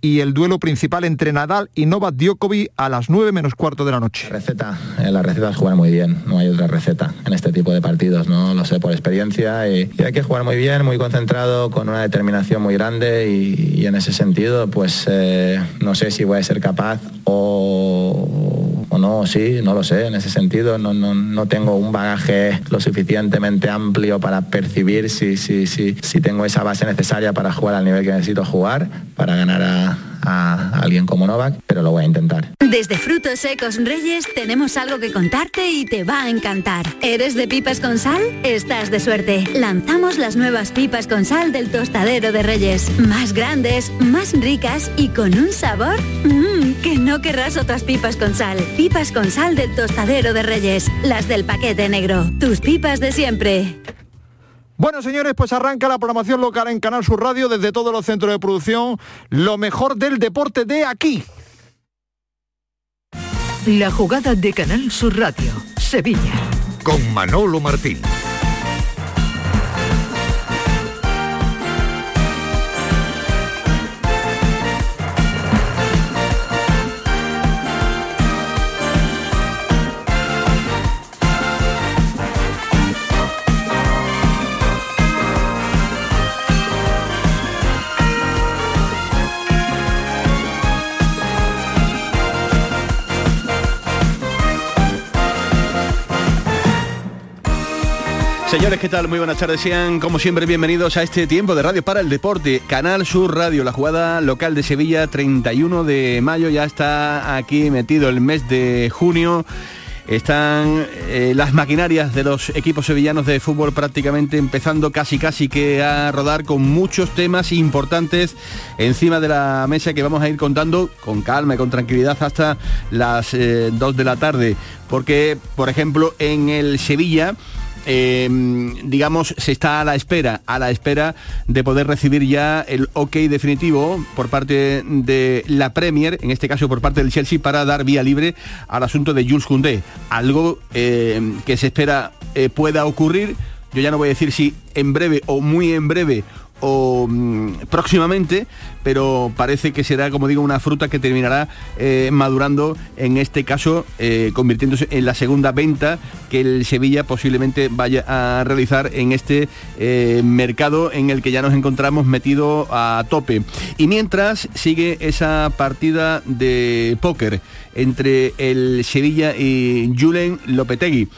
y el duelo principal entre Nadal y Novak Djokovic a las 9 menos cuarto de la noche. La receta, eh, la receta es jugar muy bien, no hay otra receta en este tipo de partidos, no lo sé por experiencia y, hay que jugar muy bien, muy concentrado, con una determinación muy grande y, en ese sentido pues eh, no sé si voy a ser capaz o, o, no, sí, no lo sé, en ese sentido no, no, no, tengo un bagaje lo suficientemente amplio para percibir si, si, si, si tengo esa base necesaria para jugar al nivel que necesito jugar, para ganar a, alguien como Novak, pero lo voy a intentar. Desde Frutos Secos Reyes tenemos algo que contarte y te va a encantar. ¿Eres de pipas con sal? Estás de suerte. Lanzamos las nuevas pipas con sal del tostadero de Reyes. Más grandes, más ricas y con un sabor mmm, que no querrás otras pipas con sal. Pipas con sal del tostadero de Reyes. Las del paquete negro. Tus pipas de siempre. Bueno, señores, pues arranca la programación local en Canal Sur Radio desde todos los centros de producción. Lo mejor del deporte de aquí. La jugada de Canal Sur Radio, Sevilla. Con Manolo Martín. Señores, ¿qué tal? Muy buenas tardes. Sean, como siempre, bienvenidos a este tiempo de Radio para el Deporte. Canal Sur Radio, la jugada local de Sevilla, 31 de mayo. Ya está aquí metido el mes de junio. Están eh, las maquinarias de los equipos sevillanos de fútbol prácticamente empezando casi casi que a rodar con muchos temas importantes encima de la mesa que vamos a ir contando con calma y con tranquilidad hasta las 2 eh, de la tarde. Porque, por ejemplo, en el Sevilla Em, digamos, se está a la espera, a la espera de poder recibir ya el ok definitivo por parte de la Premier, en este caso por parte del Chelsea, para dar vía libre al asunto de Jules Koundé. Algo em, que se espera eh, pueda ocurrir. Yo ya no voy a decir si en breve o muy en breve o mm, próximamente, pero parece que será, como digo, una fruta que terminará eh, madurando, en este caso, eh, convirtiéndose en la segunda venta que el Sevilla posiblemente vaya a realizar en este eh, mercado en el que ya nos encontramos metido a tope. Y mientras sigue esa partida de póker entre el Sevilla y Julen Lopetegui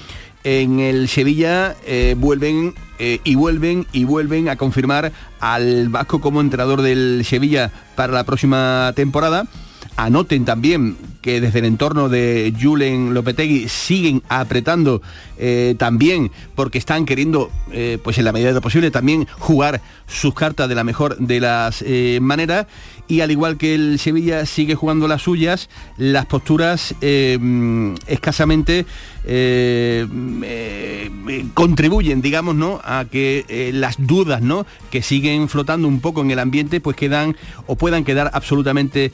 en el Sevilla eh, vuelven eh, y vuelven y vuelven a confirmar al Vasco como entrenador del Sevilla para la próxima temporada. Anoten también que desde el entorno de Julen Lopetegui siguen apretando eh, también porque están queriendo, pues en la medida de lo posible, también jugar sus cartas de la mejor de las maneras y al igual que el Sevilla sigue jugando las suyas, las posturas escasamente eh, eh, contribuyen, digamos, ¿no? a que eh, las dudas ¿no? que siguen flotando un poco en el ambiente pues quedan o puedan quedar absolutamente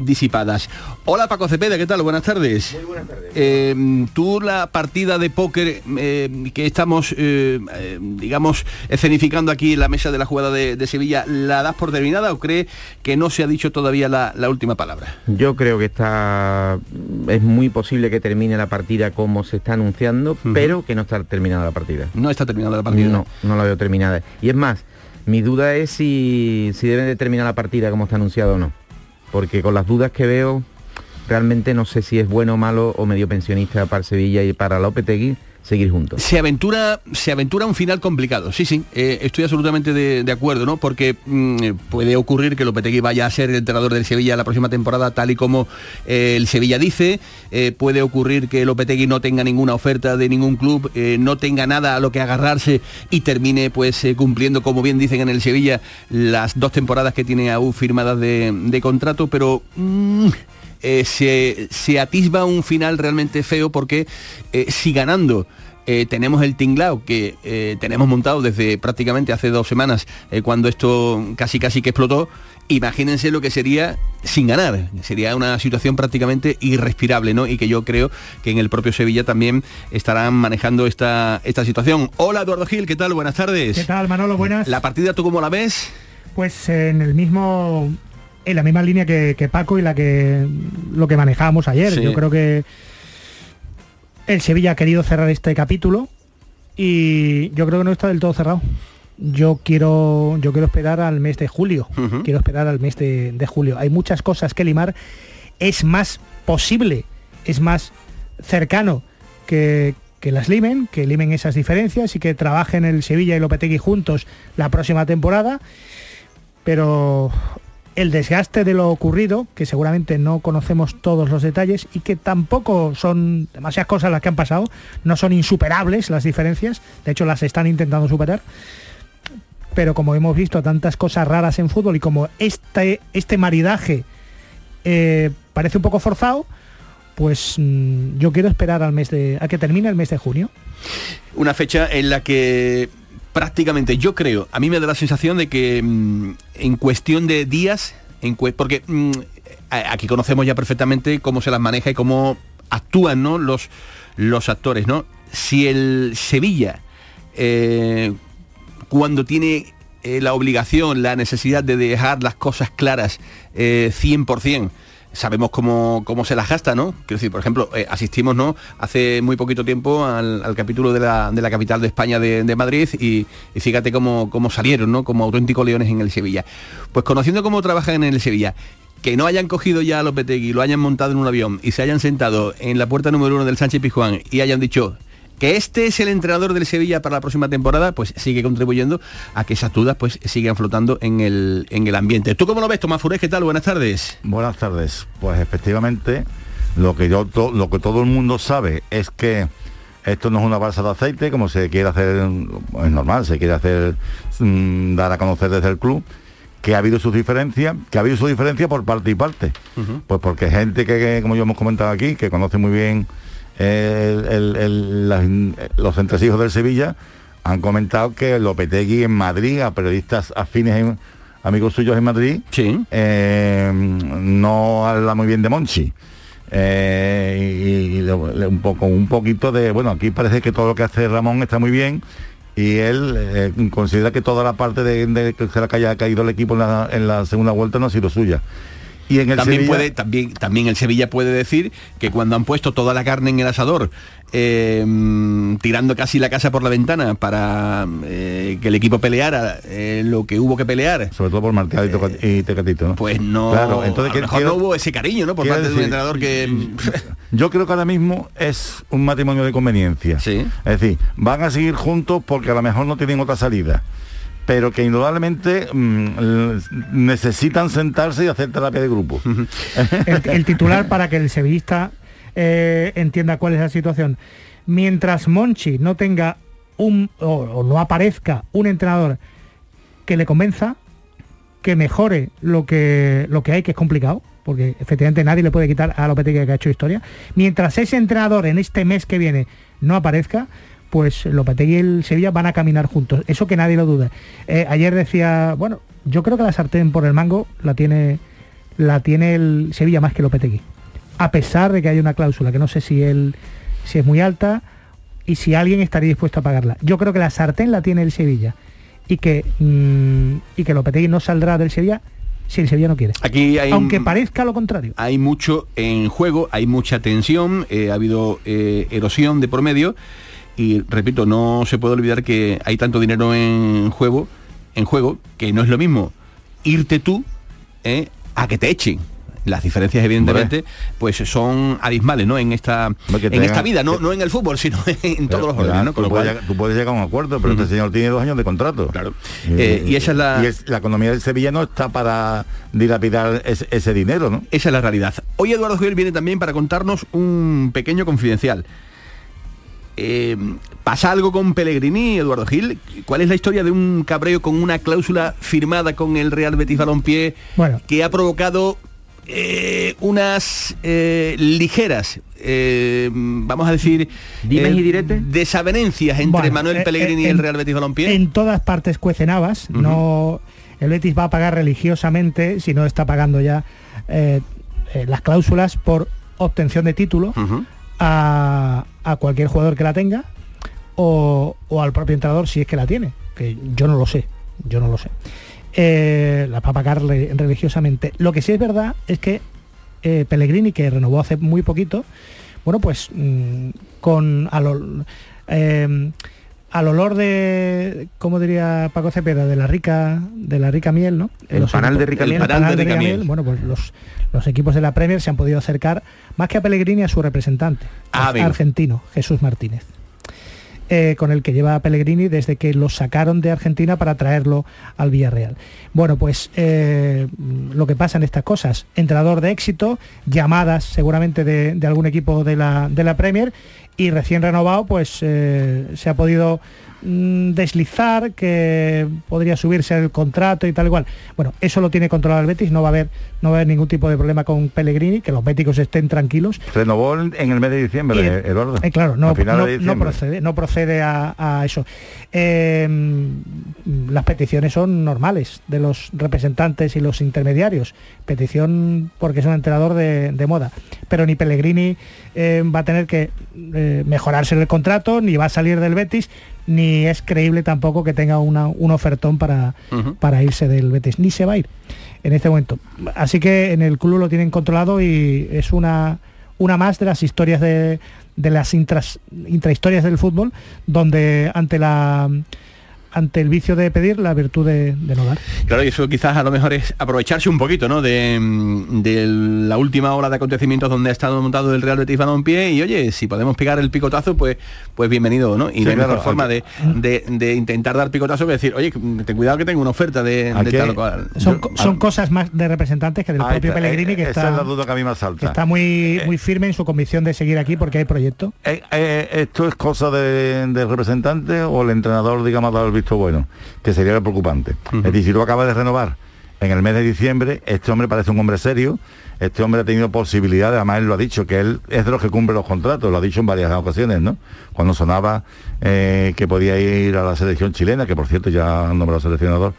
disipadas. Hola Paco Cepeda, ¿qué tal? Buenas tardes. Muy buenas tardes. tú la partida de póker que estamos, digamos, escenificando aquí en la mesa de la jugada de, Sevilla, ¿la das por terminada o crees que no se ha dicho todavía la, la última palabra? Yo creo que está es muy posible que termine la partida como se está anunciando, pero que no está terminada la partida. No está terminada la partida. No, no la veo terminada. Y es más, mi duda es si, si deben de terminar la partida como está anunciado o no. Porque con las dudas que veo, realmente no sé si es bueno malo o medio pensionista para Sevilla y para Lopetegui seguir juntos. Se aventura, se aventura un final complicado, sí, sí, eh, estoy absolutamente de, acuerdo, ¿no? Porque mm, puede ocurrir que Lopetegui vaya a ser el entrenador del Sevilla la próxima temporada, tal y como eh, el Sevilla dice, eh, puede ocurrir que Lopetegui no tenga ninguna oferta de ningún club, no tenga nada a lo que agarrarse y termine pues cumpliendo, como bien dicen en el Sevilla, las dos temporadas que tiene aún firmadas de, contrato, pero... Mm, se, atisba un final realmente feo porque si ganando eh, tenemos el tinglao que eh, tenemos montado desde prácticamente hace dos semanas, eh, cuando esto casi casi que explotó. Imagínense lo que sería sin ganar. Sería una situación prácticamente irrespirable, ¿no? Y que yo creo que en el propio Sevilla también estarán manejando esta, esta situación. Hola Eduardo Gil, ¿qué tal? Buenas tardes. ¿Qué tal Manolo? Buenas. ¿La partida tú cómo la ves? Pues en el mismo en la misma línea que, que Paco y la que lo que manejábamos ayer. Sí. Yo creo que el Sevilla ha querido cerrar este capítulo y yo creo que no está del todo cerrado. Yo quiero, yo quiero esperar al mes de julio. Quiero esperar al mes de, de julio. Hay muchas cosas que limar. Es más posible, es más cercano que, que las limen, que limen esas diferencias y que trabajen el Sevilla y Lopetegui juntos la próxima temporada. Pero el desgaste de lo ocurrido, que seguramente no conocemos todos los detalles y que tampoco son demasiadas cosas las que han pasado, no son insuperables las diferencias, de hecho las están intentando superar, pero como hemos visto tantas cosas raras en fútbol y como este, este maridaje eh, parece un poco forzado, pues mm, yo quiero esperar al mes de, a que termine el mes de junio. Una fecha en la que prácticamente yo creo, a mí me da la sensación de que mm, en cuestión de días, porque mm, aquí conocemos ya perfectamente cómo se las maneja y cómo actúan ¿no? los, los actores, ¿no? Si el Sevilla, eh, cuando tiene eh, la obligación, la necesidad de dejar las cosas claras eh, 100%, sabemos cómo, cómo se las gasta, ¿no? Quiero decir, por ejemplo, eh, asistimos, ¿no? Hace muy poquito tiempo al, capítulo de la, de la capital de España de, de Madrid y, y fíjate cómo, cómo salieron, ¿no? Como auténticos leones en el Sevilla. Pues conociendo cómo trabajan en el Sevilla, que no hayan cogido ya a Lopetegui, lo hayan montado en un avión y se hayan sentado en la puerta número uno del Sánchez Pizjuán y hayan dicho que este es el entrenador del Sevilla para la próxima temporada, pues sigue contribuyendo a que esas dudas pues sigan flotando en el, en el ambiente. ¿Tú cómo lo ves, Tomás Furés? ¿Qué tal? Buenas tardes. Buenas tardes. Pues efectivamente, lo que yo to- lo que todo el mundo sabe es que esto no es una balsa de aceite, como se quiere hacer, es normal, se quiere hacer mm, dar a conocer desde el club, que ha habido sus diferencias, que ha habido sus diferencias por parte y parte. Pues porque gente que, que, como yo hemos comentado aquí, que conoce muy bien el- el- el- las- los entresijos del Sevilla, han comentado que Lopetegui en Madrid, a periodistas afines, en- amigos suyos en Madrid, Sí. eh, no habla muy bien de Monchi. Eh, y, y un poco un poquito de bueno aquí parece que todo lo que hace Ramón está muy bien y él eh, considera que toda la parte de, de que se le haya caído el equipo en la, en la segunda vuelta no ha sido suya y en el También, Sevilla- puede, también, también el Sevilla puede decir que cuando han puesto toda la carne en el asador, eh, mm, tirando casi la casa por la ventana para eh, que el equipo peleara eh, lo que hubo que pelear, sobre todo por Martial y, y Tecatito ¿no? pues no, Claro, entonces, a ¿qué lo mejor quiero- no hubo ese cariño ¿no? por parte de un decir, entrenador que... Yo creo que ahora mismo es un matrimonio de conveniencia. Sí. Es decir, van a seguir juntos porque a lo mejor no tienen otra salida. Pero que indudablemente mm, necesitan sentarse y hacer terapia de grupo. el, el titular para que el sevillista eh, entienda cuál es la situación. Mientras Monchi no tenga un o, o no aparezca un entrenador que le convenza, que mejore lo que lo que hay, que es complicado, porque efectivamente nadie le puede quitar a Lopetegui que ha hecho historia. Mientras ese entrenador en este mes que viene no aparezca, pues Lopetegui y el Sevilla van a caminar juntos. Eso que nadie lo duda. Eh, ayer decía, bueno, yo creo que la sartén por el mango la tiene la tiene el Sevilla más que Lopetegui. A pesar de que hay una cláusula que no sé si él si es muy alta y si alguien estaría dispuesto a pagarla. Yo creo que la sartén la tiene el Sevilla y que mm, y que Lopetegui no saldrá del Sevilla si el Sevilla no quiere. Aquí hay, Aunque parezca lo contrario. hay mucho en juego, hay mucha tensión, eh, ha habido eh, erosión de por medio y repito, no se puede olvidar que hay tanto dinero en juego, en juego, que no es lo mismo irte tú eh, a que te echen. Las diferencias, evidentemente, pues son abismales, ¿no? En esta, en esta vida, no, no en el fútbol, sino en todos los órdenes, ¿no? tú, lo puedes cual- llegar, tú puedes llegar a un acuerdo, pero este señor tiene dos años de contrato. Claro. Eh, y esa es la- y es- la economía del Sevilla no está para dilapidar ese, ese dinero, ¿no? Esa es la realidad. Hoy Eduardo Gil viene también para contarnos un pequeño confidencial. Eh, ¿Pasa algo con Pellegrini, Eduardo Gil? ¿Cuál es la historia de un cabreo con una cláusula firmada con el Real Betis Balompié Bueno. que ha provocado eh, unas eh, ligeras, eh, vamos a decir, Dimes y diretes. desavenencias entre Bueno, Manuel Pellegrini eh, y el Real Betis Balompié? En todas partes cuecen habas, no el Betis va a pagar religiosamente si no está pagando ya eh, eh, las cláusulas por obtención de título a, a cualquier jugador que la tenga o, o al propio entrenador si es que la tiene, que yo no lo sé, yo no lo sé. eh, la va a pagar religiosamente. Lo que sí es verdad es que eh, Pellegrini, que renovó hace muy poquito, bueno, pues mm, con al, em, al, olor de, ¿cómo diría Paco Cepeda? De la rica, de la rica miel, ¿no? El panal de rica miel. Bueno, pues los, los equipos de la Premier se han podido acercar más que a Pellegrini a su representante, ah, argentino, Jesús Martínez. Eh, con el que lleva Pellegrini desde que lo sacaron de Argentina para traerlo al Villarreal. Bueno, pues eh, lo que pasa en estas cosas, entrenador de éxito, llamadas seguramente de, algún equipo de la, de la Premier y recién renovado, pues eh, se ha podido Mm, deslizar, que podría subirse el contrato y tal igual. Bueno, eso lo tiene controlado el Betis, no va a haber, no va a haber ningún tipo de problema con Pellegrini, que los béticos estén tranquilos. Renovó en el mes de diciembre, Eduardo. Eh, claro, no, no, procede, no procede a, eso. Em, las peticiones son normales de los representantes y los intermediarios. Petición porque es un entrenador de, moda. Pero ni Pellegrini em, va a tener que eh, mejorarse el contrato, ni va a salir del Betis, ni es creíble tampoco que tenga una, un ofertón para, para irse del Betis, ni se va a ir en este momento. Así que en el club lo tienen controlado y es una, una más de las historias de, de las intrahistorias del fútbol, donde ante la ante el vicio de pedir la virtud de, no dar. Claro, y eso quizás a lo mejor es aprovecharse un poquito, ¿no? De, la última hora de acontecimientos donde ha estado montado el Real Betis Balompié y oye, si podemos pegar el picotazo, pues pues bienvenido, ¿no? Y la mejor forma de, intentar dar picotazo que decir, oye, ten cuidado que tengo una oferta de, tal cual. Son, son cosas más de representantes que del ah, propio Pellegrini que está, la duda que a mí más salta. está muy, eh, muy firme en su convicción de seguir aquí porque hay proyecto. Eh, eh, ¿Esto es cosa del de representante o el entrenador, digamos, ha dado el visto bueno, que sería lo preocupante. Es decir, si tú acabas de renovar en el mes de diciembre, este hombre parece un hombre serio, este hombre ha tenido posibilidades, además él lo ha dicho, que él es de los que cumple los contratos, lo ha dicho en varias ocasiones, ¿no? Cuando sonaba eh, que podía ir a la selección chilena, que por cierto ya han nombrado seleccionador.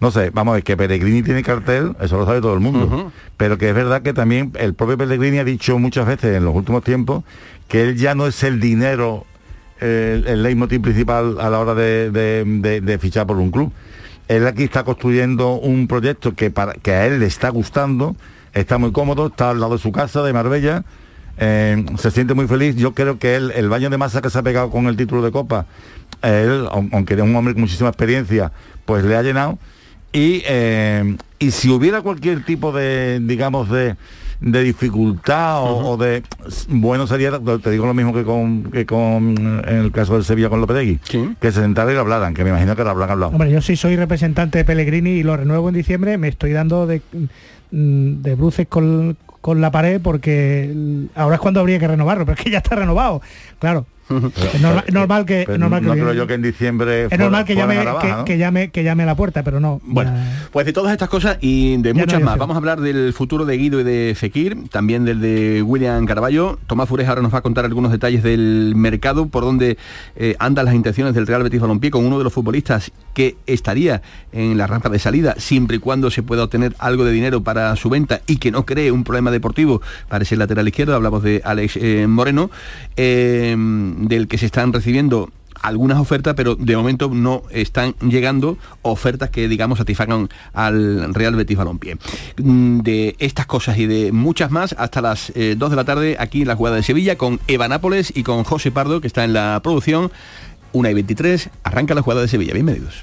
No sé, vamos a ver, que Pellegrini tiene cartel, eso lo sabe todo el mundo, pero que es verdad que también el propio Pellegrini ha dicho muchas veces en los últimos tiempos que él ya no es el dinero el, leitmotiv principal a la hora de, fichar por un club. Él aquí está construyendo un proyecto que, para, que a él le está gustando, está muy cómodo, está al lado de su casa de Marbella, eh, se siente muy feliz. Yo creo que él, el baño de masa que se ha pegado con el título de Copa, él, aunque es un hombre con muchísima experiencia, pues le ha llenado. Y, eh, y si hubiera cualquier tipo de, digamos, de, de dificultad o, de bueno sería te digo lo mismo que con que con en el caso del Sevilla con Lopetegui que se sentaran y lo hablaran que me imagino que lo habrán hablado. Hombre yo sí soy representante de Pellegrini y lo renuevo en diciembre me estoy dando de mm, de bruces con, con la pared porque ahora es cuando habría que renovarlo pero es que ya está renovado. Claro es normal, que, no creo yo que en diciembre es normal que llame, que, llame que llame a la puerta pero no bueno pues de todas estas cosas y de muchas más vamos a hablar del futuro de Guido y de Fekir también del de William Carballo. Tomás Fures ahora nos va a contar algunos detalles del mercado por donde eh, andan las intenciones del Real Betis Balompié con uno de los futbolistas que estaría en la rampa de salida siempre y cuando se pueda obtener algo de dinero para su venta y que no cree un problema deportivo para ese lateral izquierdo. Hablamos de Alex eh, Moreno. Eh, del que se están recibiendo algunas ofertas, pero de momento no están llegando ofertas que, digamos, satisfagan al Real Betis Balompié. Mm, de estas cosas y de muchas más, hasta las 2 eh, de la tarde aquí en la jugada de Sevilla con Eva Nápoles y con José Pardo, que está en la producción. 1 y 23, arranca la jugada de Sevilla. Bienvenidos.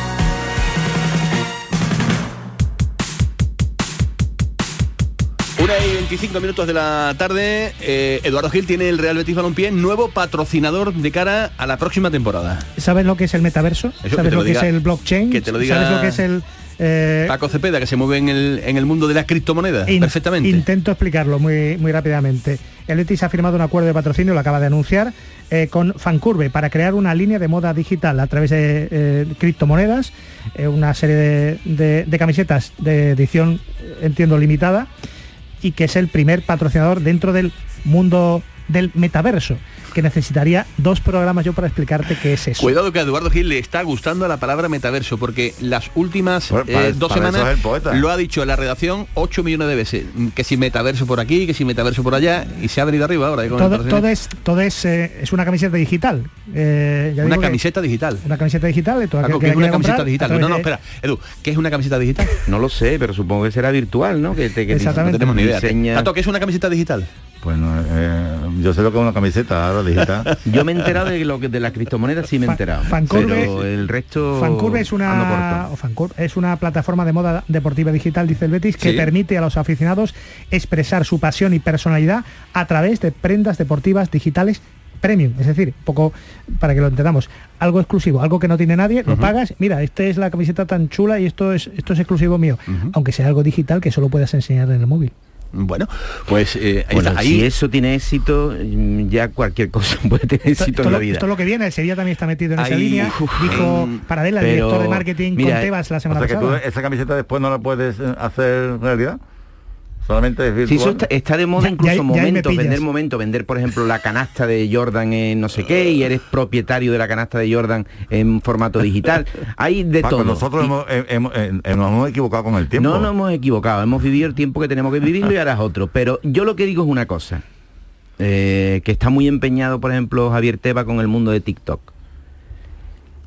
Una y 25 minutos de la tarde, eh, Eduardo Gil tiene el Real Betis Balompié nuevo patrocinador de cara a la próxima temporada. ¿Sabes lo que es el metaverso? Eso, ¿Sabes lo, que es el blockchain? que te lo diga- ¿Sabes lo que es el... eh, Paco Cepeda, que se mueve en el, en el mundo de las criptomonedas, In- perfectamente. Intento explicarlo muy, muy rápidamente. El Betis ha firmado un acuerdo de patrocinio, lo acaba de anunciar, eh, con Fancurve para crear una línea de moda digital a través de eh, criptomonedas, eh, una serie de, de- de camisetas de edición, entiendo, limitada, y que es el primer patrocinador dentro del mundo del metaverso, que necesitaría dos programas yo para explicarte qué es eso. Cuidado que a Eduardo Gil le está gustando la palabra metaverso, porque las últimas para- eh, dos para eso semanas es el poeta. lo ha dicho la redacción 8 millones de veces. Que si metaverso por aquí, que si metaverso por allá, y se ha venido arriba ahora. eh, Todo, es, todo es, eh, es una camiseta digital. Eh, ya Una digo que- camiseta digital. Una camiseta digital. todo aquel Paco, que ¿qué es la una camiseta comprar, digital? No, no, de- espera. Edu, ¿qué es una camiseta digital? No lo sé, pero supongo que será virtual, ¿no? Que te, que Exactamente. No tenemos ni idea. diseña- Tato, ¿qué es una camiseta digital? Pues no, eh, yo sé lo que es una camiseta ahora digital. Yo me he enterado de lo que de las criptomonedas, sí me he enterado. Fancurve- pero el resto Fancurve es una, o Fancurve es una plataforma de moda deportiva digital, dice el Betis, que Sí. permite a los aficionados expresar su pasión y personalidad a través de prendas deportivas digitales premium, es decir, poco para que lo entendamos, algo exclusivo, algo que no tiene nadie, lo pagas, mira, esta es la camiseta tan chula y esto es esto es exclusivo mío, aunque sea algo digital que solo puedas enseñar en el móvil. Bueno, pues eh, ahí Bueno, está. si eso tiene éxito, mm, ya cualquier cosa puede tener Esto, éxito esto en la lo, vida. esto es lo que viene, el Sevilla también está metido en esa Ahí, línea, uf, dijo en- Paradela, el pero, director de marketing mira, con Tebas la O semana sea que tú pasada. esa camiseta después no la puedes eh, hacer realidad. Solamente es Sí, virtual. eso está, está de moda Ya- incluso ya- momentos, vender momentos, vender por ejemplo la canasta de Jordan en no sé qué y eres propietario de la canasta de Jordan en formato digital. Hay de Paco, todo. nosotros Y- hemos, eh, hemos- eh, eh, nos hemos equivocado con el tiempo. No nos hemos equivocado, hemos vivido el tiempo que tenemos que vivirlo y ahora es otro. Pero yo lo que digo es una cosa, eh, que está muy empeñado, por ejemplo, Javier Teba con el mundo de TikTok.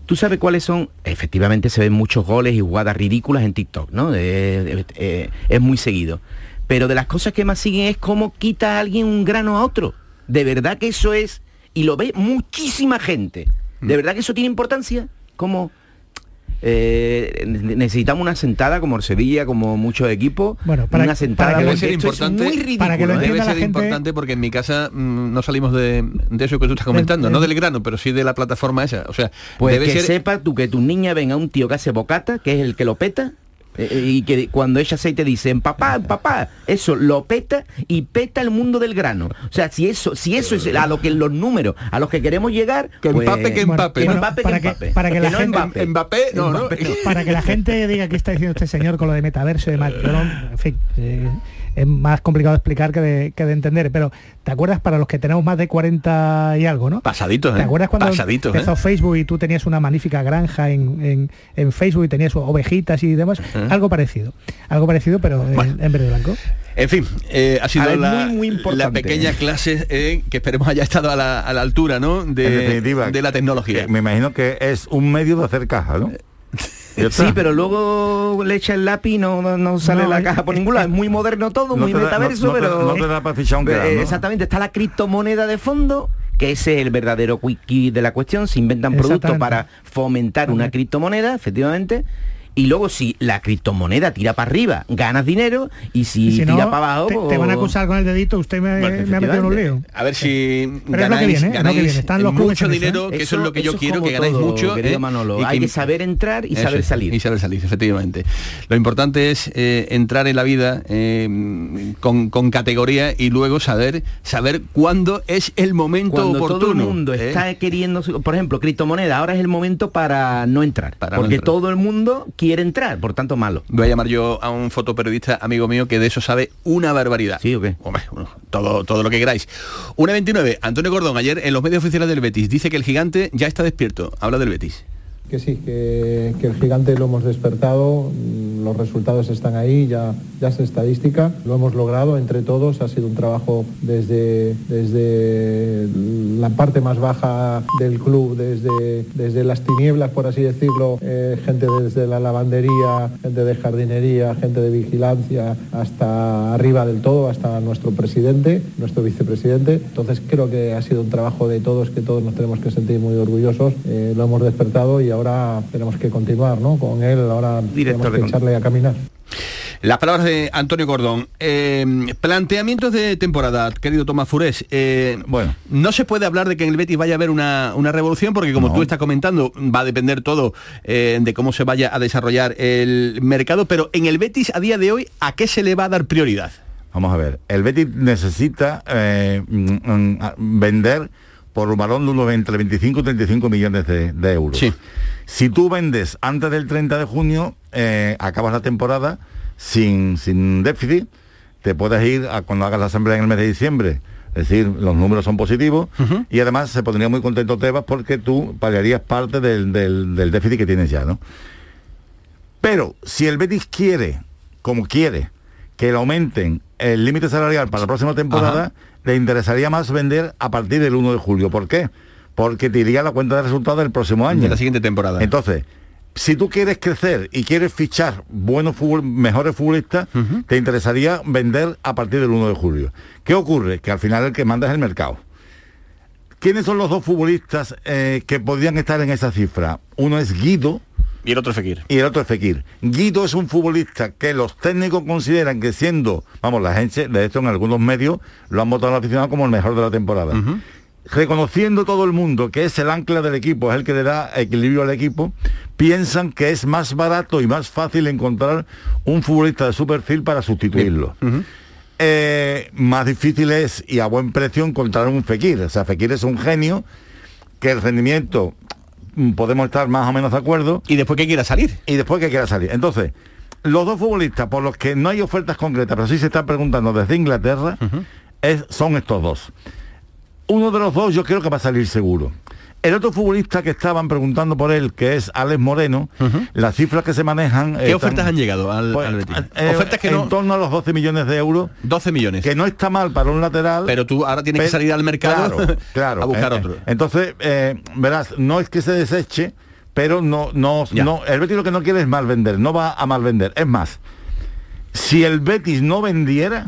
¿Tú sabes cuáles son? Efectivamente se ven muchos goles y jugadas ridículas en TikTok, ¿no? Eh, eh, es muy seguido. Pero de las cosas que más siguen es cómo quita a alguien un grano a otro. De verdad que eso es, y lo ve muchísima gente. ¿De verdad que eso tiene importancia? Como eh, ne- necesitamos una sentada como Sevilla, como muchos equipos. Bueno, para- una sentada para que lo- porque debe ser esto es importante muy ridículo. para que lo ¿eh? entienda Debe la ser gente- importante porque en mi casa mm, no salimos de, de eso que tú estás comentando, no del- del grano, pero sí de la plataforma esa. O sea, Pues debe que ser sepa tú que tu niña venga un tío que hace bocata, que es el que lo peta, eh, eh, y que cuando echa aceite dicen papá, papá, eso lo peta y peta el mundo del grano. O sea, si eso, si eso es a lo que los números a los que queremos llegar, Que pues, empape, que Bueno, empape. que bueno, empape, para que empape. para que la no gente- empape. Mbappé, no, no. Mbappé para que la gente diga qué está diciendo este señor con lo de metaverso y demás. No- en fin, eh, es más complicado de explicar que de, que de entender. Pero ¿te acuerdas para los que tenemos más de 40 y algo, no? Pasaditos, ¿eh? ¿Te acuerdas cuando Pasaditos, empezó ¿eh? Facebook y tú tenías una magnífica granja en, en- en Facebook y tenías ovejitas y demás? Algo parecido. Algo parecido, pero en- Bueno. en verde y blanco. En fin, eh, ha sido la, muy, muy importante. la pequeña clase eh, que esperemos haya estado a la, a la altura, ¿no? De, definitiva, de la tecnología. me imagino que es un medio de hacer caja, ¿no? Está. Sí, pero luego le echa el lápiz y no, no, sale No, la es- caja por ningún lado. Es muy moderno todo, No muy da- metaverso, te- pero... no te da para fichar un Eh, gran, ¿no? Exactamente, está la criptomoneda de fondo, que ese es el verdadero quickie de la cuestión. Se inventan productos para fomentar una criptomoneda, efectivamente. Y luego si la criptomoneda tira para arriba, ganas dinero. Y si, Y si tira no, para abajo... te, te van a acusar con el dedito, usted me, Bueno, me ha metido en un lío. A ver si Pero es lo que ganáis, viene. Es lo que ganáis viene. Están los clubes mucho ¿eh? dinero, que eso, es lo que yo quiero, que ganáis todo, mucho. querido ¿eh? Manolo. y Hay que- que saber entrar y saber es, salir. Y saber salir, efectivamente. Lo importante es eh, entrar en la vida eh, con, con categoría y luego saber saber cuándo es el momento Cuando oportuno. todo el mundo ¿eh? está queriendo, por ejemplo, criptomoneda, ahora es el momento para no entrar. Para no porque entrar. todo el mundo quiere entrar, por tanto malo. Voy a llamar yo a un fotoperiodista amigo mío que de eso sabe una barbaridad. ¿Sí o qué? Hombre, bueno, todo, todo lo que queráis. Una 29, Antonio Gordón, ayer en los medios oficiales del Betis, dice que el gigante ya está despierto. Habla del Betis. Que sí, que, el gigante lo hemos despertado, mm, los resultados están ahí, ya, ya es estadística, lo hemos logrado entre todos, ha sido un trabajo desde, desde la parte más baja del club, desde, desde las tinieblas, por así decirlo, eh, gente desde la lavandería, gente de jardinería, gente de vigilancia, hasta arriba del todo, hasta nuestro presidente, nuestro vicepresidente. Entonces creo que ha sido un trabajo de todos, que todos nos tenemos que sentir muy orgullosos, Eh, lo hemos despertado y ahora tenemos que continuar ¿no? con él, ahora Director tenemos de que echarle a caminar. Las palabras de Antonio Gordón. Eh, planteamientos de temporada, querido Tomás Furés. Eh, bueno. No se puede hablar de que en el Betis vaya a haber una, una revolución porque como No. tú estás comentando, va a depender todo eh, de cómo se vaya a desarrollar el mercado, pero en el Betis a día de hoy, ¿a qué se le va a dar prioridad? Vamos a ver, el Betis necesita eh, mm, mm, vender por un balón de unos entre 25 y 35 millones de, de euros. Si tú vendes antes del 30 de junio, eh, acabas la temporada sin, sin déficit, te puedes ir a cuando hagas la asamblea en el mes de diciembre. Es decir, los números son positivos y además se pondría muy contento Tebas porque tú pagarías parte del, del- del déficit que tienes ya, ¿no? Pero si el Betis quiere, como quiere, que le aumenten el límite salarial para la próxima temporada, le interesaría más vender a partir del 1 de julio. ¿Por qué? Porque te iría la cuenta de resultados del próximo año. De la siguiente temporada. Entonces, si tú quieres crecer y quieres fichar buenos mejores futbolistas, te interesaría vender a partir del 1 de julio. ¿Qué ocurre? Que al final el que manda es el mercado. ¿Quiénes son los dos futbolistas eh, que podrían estar en esa cifra? Uno es Guido, Y el otro Fekir. y el otro es Fekir. Guido es un futbolista que los técnicos consideran que siendo, vamos, la gente, de hecho en algunos medios lo han votado al aficionado como el mejor de la temporada. Reconociendo todo el mundo que es el ancla del equipo, es el que le da equilibrio al equipo, piensan que es más barato y más fácil encontrar un futbolista de su perfil para sustituirlo. Eh, más difícil es, y a buen precio, encontrar un Fekir. O sea, Fekir es un genio que el rendimiento podemos estar más o menos de acuerdo. Y después que quiera salir. Y después que quiera salir. Entonces, los dos futbolistas por los que no hay ofertas concretas, pero sí se están preguntando desde Inglaterra, es- son estos dos. Uno de los dos yo creo que va a salir seguro. El otro futbolista que estaban preguntando por él, que es Alex Moreno, las cifras que se manejan... ¿Qué ofertas han llegado al, al Betis? eh, ofertas que en no... torno a los 12 millones de euros. 12 millones. Que no está mal para un lateral. Pero tú ahora tienes que salir al mercado claro, claro. a buscar Eh, otro. eh, Entonces, eh, verás, no es que se deseche, pero no, no, no, el Betis lo que no quiere es mal vender, no va a mal vender. Es más, si el Betis no vendiera,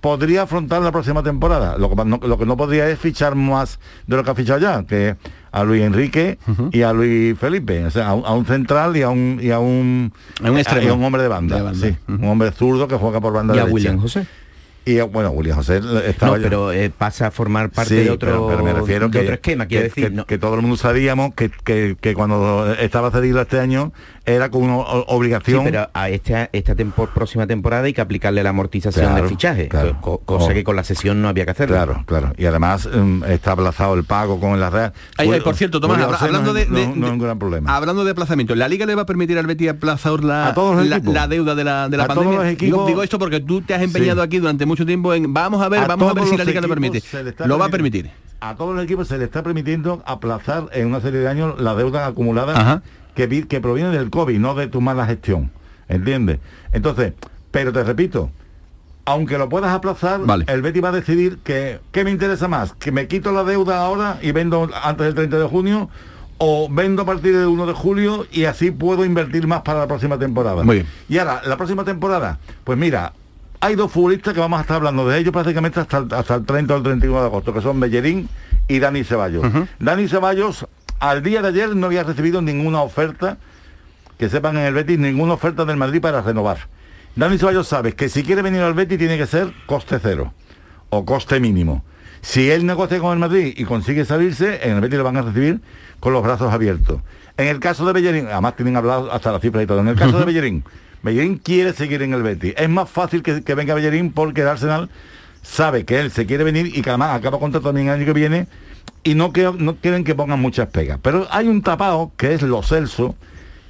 podría afrontar la próxima temporada. Lo que, no, lo que no podría es fichar más de lo que ha fichado ya, que a Luis Enrique y a Luis Felipe, o sea, a un, a un central y a un y a un, A un extremo. y a un hombre de banda, De banda. sí, un hombre zurdo que juega por banda ¿Y a derecha. William José? Y bueno, William José estaba No, pero eh, pasa a formar parte Sí, de otro, pero, pero me refiero de que, otro esquema, quiero que- decir. que- no- que todo el mundo sabíamos que, que- que cuando estaba cedido este año era con una Sí, obligación. pero a esta, esta tempo- próxima temporada hay que aplicarle la amortización Claro, de fichaje, claro. co- cosa Oh. que con la sesión no había que hacerlo. Claro, claro. Y además mm, está aplazado el pago con la Real. Ay, ay, William- por cierto, Tomás, habla- no hablando de, no- de- no gran problema. Hablando de aplazamiento, ¿la Liga le va a permitir al Betis aplazar la, todos la, deuda de la, de la A todos pandemia? los equipos- digo, digo esto porque tú te has empeñado Sí. aquí durante mucho tiempo en vamos a ver, A vamos a ver todos si la Liga lo permite. Lo va a permitir. A todos los equipos se le está permitiendo aplazar en una serie de años la deuda acumulada Ajá. Que, vi- que proviene del COVID, no de tu mala gestión. ¿Entiendes? Entonces, pero te repito, aunque lo puedas aplazar, el Betty va a decidir que ¿qué me interesa más? ¿Que me quito la deuda ahora y vendo antes del 30 de junio? ¿O vendo a partir del 1 de julio y así puedo invertir más para la próxima temporada? Muy bien. Y ahora, la próxima temporada, pues mira, hay dos futbolistas que vamos a estar hablando de ellos prácticamente hasta el, hasta el 30 o el 31 de agosto, que son Bellerín y Dani Ceballos. Dani Ceballos, al día de ayer no había recibido ninguna oferta, que sepan en el Betis, ninguna oferta del Madrid para renovar. Dani Ceballos sabe que si quiere venir al Betis tiene que ser coste cero o coste mínimo. Si él negocia con el Madrid y consigue salirse, en el Betis le van a recibir con los brazos abiertos. En el caso de Bellerín, además tienen hablado hasta las cifras y todo, en el caso de Bellerín, Bellerín quiere seguir en el Betis. Es más fácil que, que venga Bellerín porque el Arsenal sabe que él se quiere venir y que además acaba contrato también el año que viene y no, que, no quieren que pongan muchas pegas. Pero hay un tapado que es Lo Celso,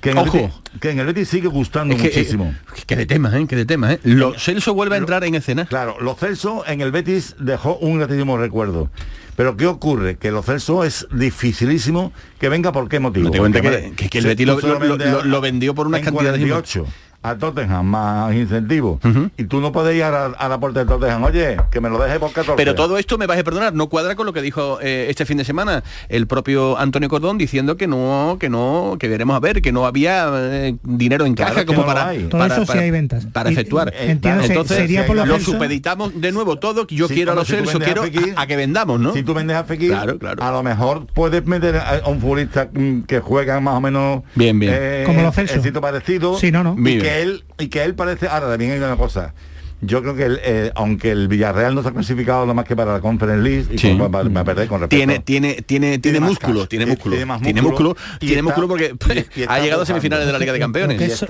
que en, Ojo. El Betis, que en el Betis sigue gustando Es que, muchísimo. eh, que de temas, ¿eh? Que de temas, ¿eh? Lo, Celso vuelve a entrar en escena. Claro, Lo Celso en el Betis dejó un gratísimo recuerdo. Pero ¿qué ocurre? Que Lo Celso es dificilísimo que venga por qué motivo. No te cuenta Porque, que, vale, que- que el Betis lo, lo vendió por unas en cantidades 48 a Tottenham más incentivos y tú no puedes ir a la, a la puerta de Tottenham oye que me lo deje por 14 Pero todo esto, me vas a perdonar, no cuadra con lo que dijo eh, este fin de semana el propio Antonio Cordón diciendo que no, que no, que veremos a ver, que no había eh, dinero en Claro caja como no para. Todo para, eso sí para- hay ventas. para Y- efectuar. entiendo, Entonces, sería por lo supeditamos de nuevo todo, yo Sí, quiero a los si Celso, a quiero Fekir- a, a que vendamos, ¿no? Si tú vendes a Fekir, Claro, claro. a lo mejor puedes meter a un futbolista mm, que juega más o menos Bien, bien. eh, Como lo en- Celso. parecido Sí, no, no. y Bien. que él y que él parece ahora también hay una cosa yo creo que el, eh, aunque el Villarreal no se ha clasificado nada más que para la Conference League y Sí. con- va- va a perder con respeto Tiene, tiene, tiene, tiene músculo, cash, tiene músculo, tiene músculo, y tiene está- músculo porque y- y está ha llegado a semifinales de la Liga de Lo Campeones. que es,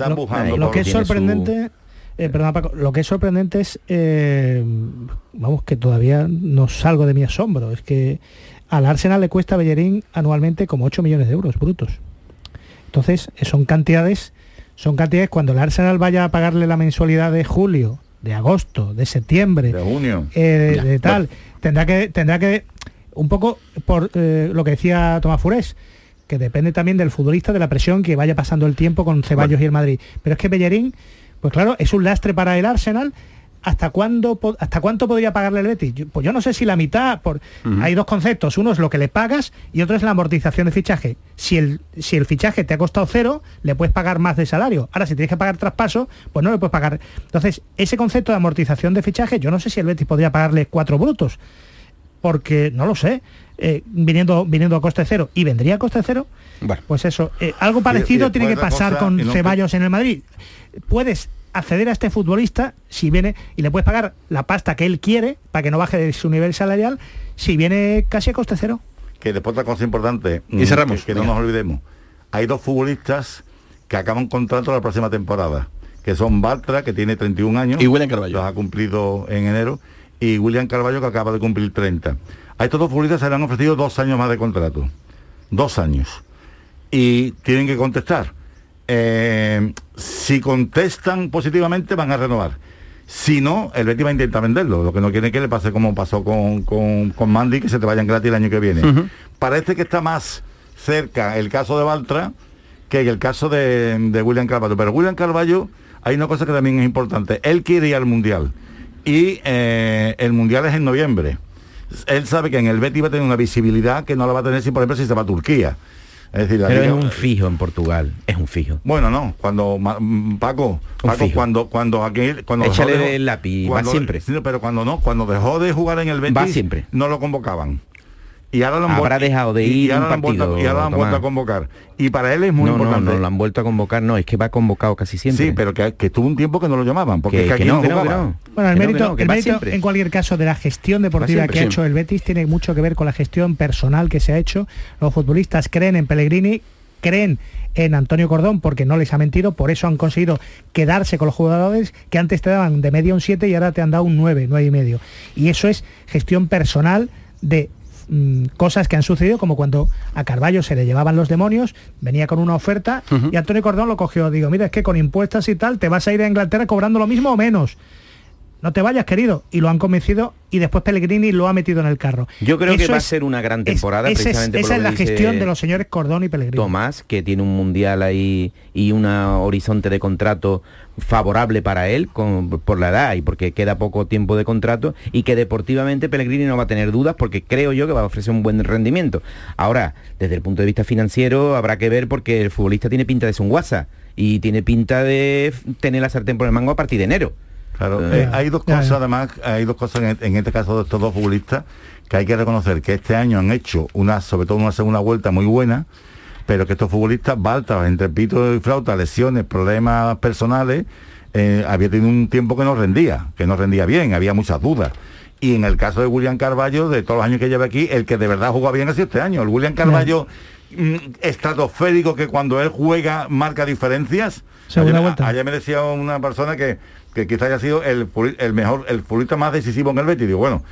lo- que es su- sorprendente, eh, perdona, Paco, lo que es sorprendente es, eh, vamos, que todavía no salgo de mi asombro, es que al Arsenal le cuesta a Bellerín anualmente como 8 millones de euros brutos. Entonces, son cantidades, son cantidades cuando el Arsenal vaya a pagarle la mensualidad de julio, de agosto, de septiembre, de junio eh, de tal, tendrá que, tendrá que, un poco por eh, lo que decía Tomás Furés, que depende también del futbolista, de la presión que vaya pasando el tiempo con Ceballos y el Madrid. Pero es que Bellerín, pues claro, es un lastre para el Arsenal. ¿Hasta cuándo hasta cuánto podría pagarle el Betis? Yo- pues yo no sé si la mitad, por hay dos conceptos, uno es lo que le pagas y otro es la amortización de fichaje. Si el, si el fichaje te ha costado cero, le puedes pagar más de salario. Ahora, si tienes que pagar traspaso, pues no le puedes pagar. Entonces, ese concepto de amortización de fichaje, yo no sé si el Betis podría pagarle cuatro brutos porque no lo sé, eh, viniendo, viniendo a coste cero y vendría a coste cero, Bueno. pues eso, eh, algo y parecido tiene que pasar cosa, con Ceballos en el Madrid. Puedes acceder a este futbolista si viene y le puedes pagar la pasta que él quiere para que no baje de su nivel salarial si viene casi a coste cero. que después otra cosa importante Y cerramos, que, que no nos olvidemos. Hay dos futbolistas que acaban contrato la próxima temporada que son Bartra que tiene 31 años Y William Carvalho. los ha cumplido en enero y William Carballo que acaba de cumplir 30 a estos dos futbolistas se le han ofrecido dos años más de contrato. Dos años. Y tienen que contestar Eh, si contestan positivamente van a renovar si no, el Betis va a intentar venderlo. Lo que no quiere que le pase como pasó con, con, con Mandy, que se te vayan gratis el año que viene. Parece que está más cerca el caso de Baltra que el caso de, de William Carvalho. Pero William Carvalho, hay una cosa que también es importante. Él quiere ir al Mundial. Y eh, el Mundial es en noviembre. Él sabe que en el Betis va a tener una visibilidad que no la va a tener si, por ejemplo, si se va a Turquía. Es decir, la Pero es un fijo en Portugal, es un fijo. bueno, no, cuando mm, Paco, Paco cuando cuando aquí cuando Échale de- el lápiz, va siempre. pero cuando no, cuando dejó de jugar en el Betis, Va siempre. no lo convocaban. Y ahora lo han Habrá dejado de y ir ahora un lo han vuelto- partido, y ahora lo han vuelto a convocar. Y para él es muy no, no, importante. no, lo han vuelto a convocar, no, es que va convocado casi siempre. sí, pero que, que tuvo un tiempo que no lo llamaban, porque Que- es que aquí no, no, que no, que jugaba. no. Bueno, el Que no, mérito, que no, que el mérito, en cualquier caso de la gestión deportiva siempre, que ha hecho el Betis tiene mucho que ver con la gestión personal que se ha hecho. Los futbolistas creen en Pellegrini, creen en Antonio Cordón porque no les ha mentido, por eso han conseguido quedarse con los jugadores que antes te daban de media un 7 y ahora te han dado un 9, 9 y medio. Y eso es gestión personal de mm, cosas que han sucedido como cuando a Carballo se le llevaban los demonios, venía con una oferta y Antonio Cordón lo cogió, digo, mira, es que con impuestos y tal te vas a ir a Inglaterra cobrando lo mismo o menos. No te vayas, querido. Y lo han convencido y después Pellegrini lo ha metido en el carro. Yo creo que va a es- ser una gran es- temporada, es- precisamente por esa lo es la que gestión de los señores Cordón y Pellegrini. Tomás, que tiene un mundial ahí y un horizonte de contrato favorable para él con- por la edad y porque queda poco tiempo de contrato y que deportivamente Pellegrini no va a tener dudas porque creo yo que va a ofrecer un buen rendimiento. Ahora, desde el punto de vista financiero habrá que ver porque el futbolista tiene pinta de ser un guasa y tiene pinta de tener la sartén por el mango a partir de enero. Claro, Eh, hay dos cosas además, hay dos cosas en, en este caso de estos dos futbolistas que hay que reconocer que este año han hecho una, sobre todo una segunda vuelta muy buena, pero que estos futbolistas, Balta, entre pito y flauta, lesiones, problemas personales, eh, había tenido un tiempo que no rendía, que no rendía bien, había muchas dudas. Y en el caso de William Carballo, de todos los años que lleva aquí, el que de verdad juega bien ha sido este año. El William Carballo mm, estratosférico que cuando él juega marca diferencias. Segunda ayer, vuelta. ayer me decía una persona que, que quizá haya sido el, el mejor, el futbolista más decisivo en el Betis. Digo, bueno,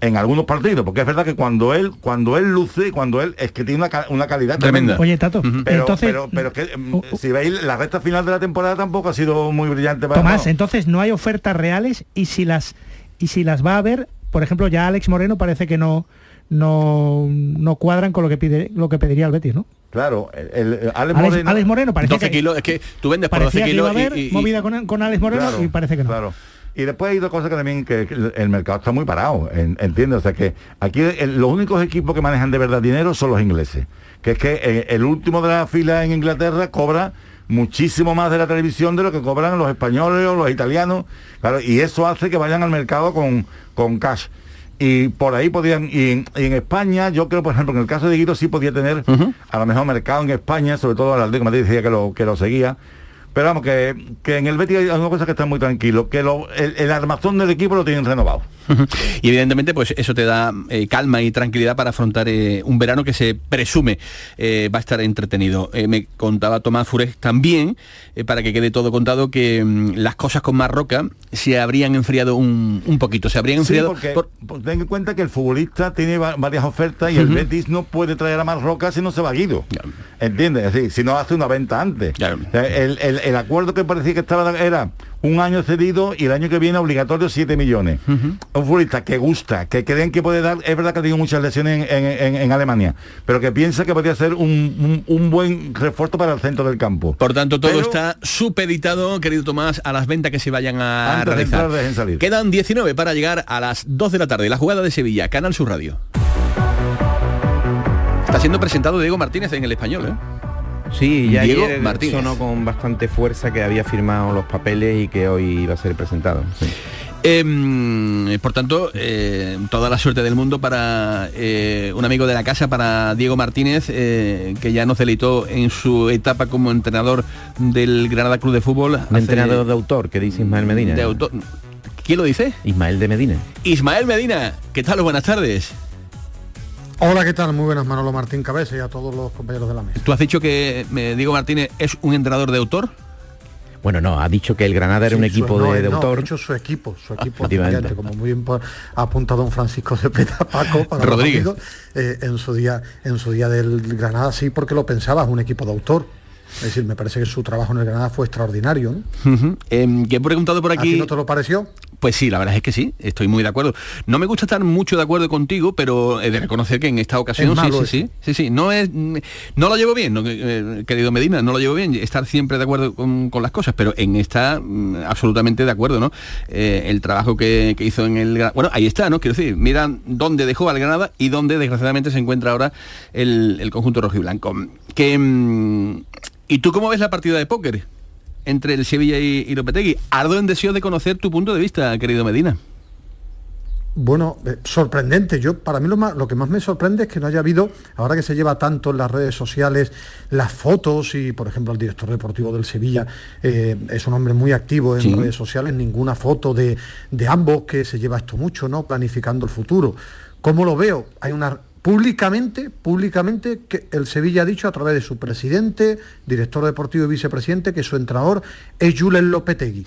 en algunos partidos, porque es verdad que cuando él, cuando él luce, cuando él es que tiene una, una calidad tremenda. Oye, Tato, Pero, entonces... pero, pero que, mm, si veis la recta final de la temporada tampoco ha sido muy brillante para Tomás, no. entonces no hay ofertas reales y si las y si las va a haber, por ejemplo, ya Alex Moreno parece que no no, no cuadran con lo que pide lo que pediría el Betis, ¿no? Claro, el, el- el Alex, Moreno, Alex Moreno parece 12 que, kilos, es que tú vendes por 12 parecía que iba a kilos haber y, y- movida con, con Alex Moreno Claro, y parece que no. Claro. Y después hay dos cosas que también que, que el, el mercado está muy parado, en- ¿entiendes? O sea que aquí el- los únicos equipos que manejan de verdad dinero son los ingleses. Que es que eh, el último de la fila en Inglaterra cobra muchísimo más de la televisión de lo que cobran los españoles o los italianos. Claro, y eso hace que vayan al mercado con, con cash. Y por ahí podían, y en, y en España, yo creo, por ejemplo, en el caso de Guido sí podía tener a lo mejor mercado en España, sobre todo al Atlético de Madrid decía que lo, que lo seguía. Pero vamos, que, que en el Betis hay una cosa que está muy tranquilo, que lo- el, el armazón del equipo lo tienen renovado. y evidentemente pues eso te da eh, calma y tranquilidad para afrontar eh, un verano que se presume eh, va a estar entretenido. Me contaba Tomás Fures también, para que quede todo contado, que mm, las cosas con Marroca se habrían enfriado un, un poquito, se habrían Sí, enfriado porque por- por- ten en cuenta que el futbolista tiene va- varias ofertas y el. Betis no puede traer a Marroca si no se va Guido. ¿Entiendes? Es decir, si no hace una venta antes. O sea, El, el- el acuerdo que parecía que estaba era un año cedido y el año que viene obligatorio 7 millones. Un futbolista que gusta, que creen que puede dar, es verdad que ha tenido muchas lesiones en, en- en Alemania, pero que piensa que podría ser un, un- un buen refuerzo para el centro del campo. Por tanto, todo Pero- está supeditado, querido Tomás, a las ventas que se vayan a Antes de realizar. entrar, dejen salir. Quedan 19 para llegar a las 2 de la tarde. La jugada de Sevilla, Canal Sur Radio. Está siendo presentado Diego Martínez en el español, ¿eh? Sí, ya Diego ayer Martínez. sonó con bastante fuerza que había firmado los papeles y que hoy iba a ser presentado. sí. Em, por tanto, eh, toda la suerte del mundo para eh, un amigo de la casa, para Diego Martínez, eh, que ya nos deleitó en su etapa como entrenador del Granada Club de Fútbol. Entrenador de autor, que dice Ismael Medina. de autor- ¿Quién lo dice? Ismael de Medina. Ismael Medina, ¿qué tal? Buenas tardes. Hola, ¿qué tal? Muy buenas, Manolo Martín Cabeza y a todos los compañeros de la mesa. Tú has dicho que eh, Diego Martínez es un entrenador de autor. Bueno, no, ha dicho que el Granada era un su- equipo no, de, de no, autor. de hecho, su equipo, su equipo como muy bien ha apuntado don Francisco de Peta Paco para Rodríguez. amigos, eh, en su día, en su día del Granada sí, porque lo pensaba, es un equipo de autor. Es decir, me parece que su trabajo en el Granada fue extraordinario. ¿no? Em, que he preguntado por ¿A ti aquí. no te lo pareció? Pues sí, la verdad es que sí, estoy muy de acuerdo. No me gusta estar mucho de acuerdo contigo, pero he de reconocer que en esta ocasión Es sí, sí, sí, sí, sí, no es, no lo llevo bien, no, eh, querido Medina, no lo llevo bien, estar siempre de acuerdo con, con las cosas, pero en esta mm, absolutamente de acuerdo, ¿no? Eh, el trabajo que, que hizo en el, bueno, ahí está, ¿no? Quiero decir, mira dónde dejó al Granada y dónde desgraciadamente se encuentra ahora el, el conjunto rojiblanco. Que, mm, ¿y tú cómo ves la partida de póker? Entre el Sevilla y, y Lopetegui. Ardo en deseo de conocer tu punto de vista, querido Medina. Bueno, eh, sorprendente. Yo para mí lo, más- lo que más me sorprende es que no haya habido, ahora que se lleva tanto en las redes sociales, las fotos y, por ejemplo, el director deportivo del Sevilla eh, es un hombre muy activo en Sí. redes sociales, ninguna foto de, de ambos que se lleva esto mucho, ¿no? Planificando el futuro. ¿Cómo lo veo? Hay una públicamente, públicamente que el Sevilla ha dicho a través de su presidente, director deportivo y vicepresidente que su entrenador es Julen Lopetegui.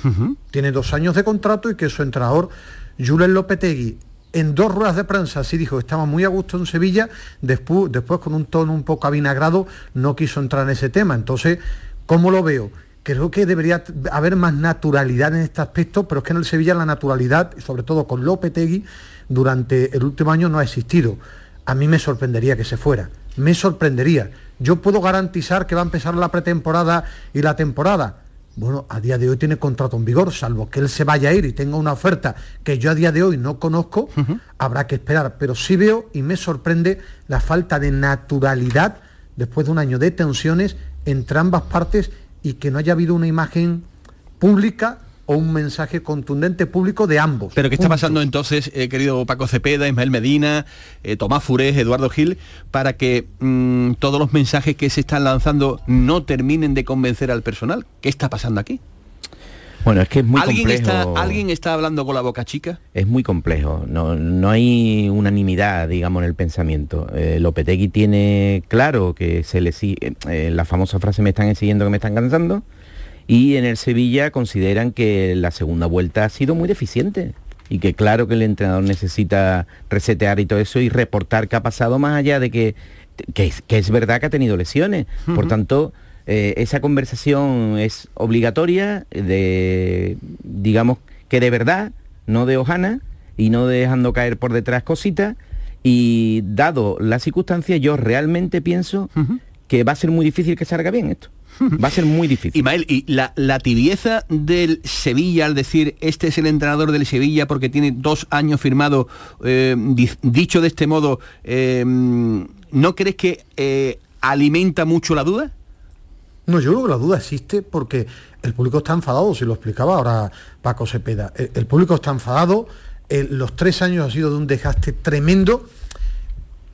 Tiene dos años de contrato y que su entrenador, Julen Lopetegui, en dos ruedas de prensa sí dijo que estaba muy a gusto en Sevilla, después, después con un tono un poco avinagrado no quiso entrar en ese tema. Entonces, ¿cómo lo veo? Creo que debería haber más naturalidad en este aspecto, pero es que en el Sevilla la naturalidad, sobre todo con Lopetegui, durante el último año no ha existido. A mí me sorprendería que se fuera. Me sorprendería. Yo puedo garantizar que va a empezar la pretemporada y la temporada. Bueno, a día de hoy tiene contrato en vigor, salvo que él se vaya a ir y tenga una oferta que yo a día de hoy no conozco, habrá que esperar. Pero sí veo y me sorprende la falta de naturalidad después de un año de tensiones entre ambas partes y que no haya habido una imagen pública o un mensaje contundente público de ambos. Pero ¿qué está pasando entonces, eh, querido Paco Cepeda, Ismael Medina, eh, Tomás Furés, Eduardo Gil, para que mm, todos los mensajes que se están lanzando no terminen de convencer al personal? ¿Qué está pasando aquí? Bueno, es que es muy ¿Alguien, complejo. está, ¿Alguien está hablando con la boca chica? Es muy complejo, no, no hay unanimidad, digamos, en el pensamiento. Eh, Lopetegui tiene claro que se le sigue, eh, la famosa frase me están exigiendo que me están cansando, y en el Sevilla consideran que la segunda vuelta ha sido muy deficiente y que claro que el entrenador necesita resetear y todo eso y reportar qué ha pasado más allá de que, que, es- que es verdad que ha tenido lesiones. Por tanto, eh, esa conversación es obligatoria, de, digamos que de verdad, no de hojana y no dejando caer por detrás cositas. Y dado la circunstancia, yo realmente pienso que va a ser muy difícil que salga bien esto. Va a ser muy difícil. Ismael, y la, la tibieza del Sevilla al decir este es el entrenador del Sevilla porque tiene dos años firmado, eh, di- dicho de este modo, eh, ¿no crees que eh, alimenta mucho la duda? No, yo creo que la duda existe porque el público está enfadado, si lo explicaba ahora Paco Cepeda. El, el público está enfadado, el- los tres años ha sido de un desgaste tremendo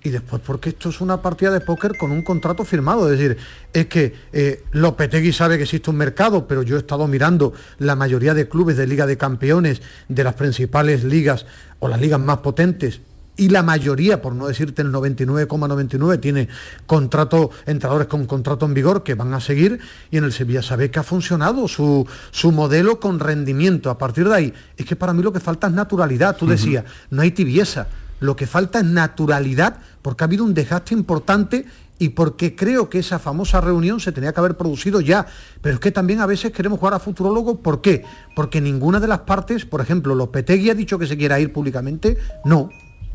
y después porque esto es una partida de póker con un contrato firmado. Es decir, es que eh, Lopetegui sabe que existe un mercado, pero yo he estado mirando la mayoría de clubes de Liga de Campeones de las principales ligas o las ligas más potentes y la mayoría, por no decirte el 99,99, tiene contrato, entrenadores con contrato en vigor que van a seguir y en el Sevilla sabe que ha funcionado su, su modelo con rendimiento. A partir de ahí, es que para mí lo que falta es naturalidad. Tú decías, no hay tibieza. Lo que falta es naturalidad porque ha habido un desgaste importante y porque creo que esa famosa reunión se tenía que haber producido ya. Pero es que también a veces queremos jugar a futurólogo. ¿Por qué? Porque ninguna de las partes, por ejemplo, Lopetegui ha dicho que se quiera ir públicamente. No,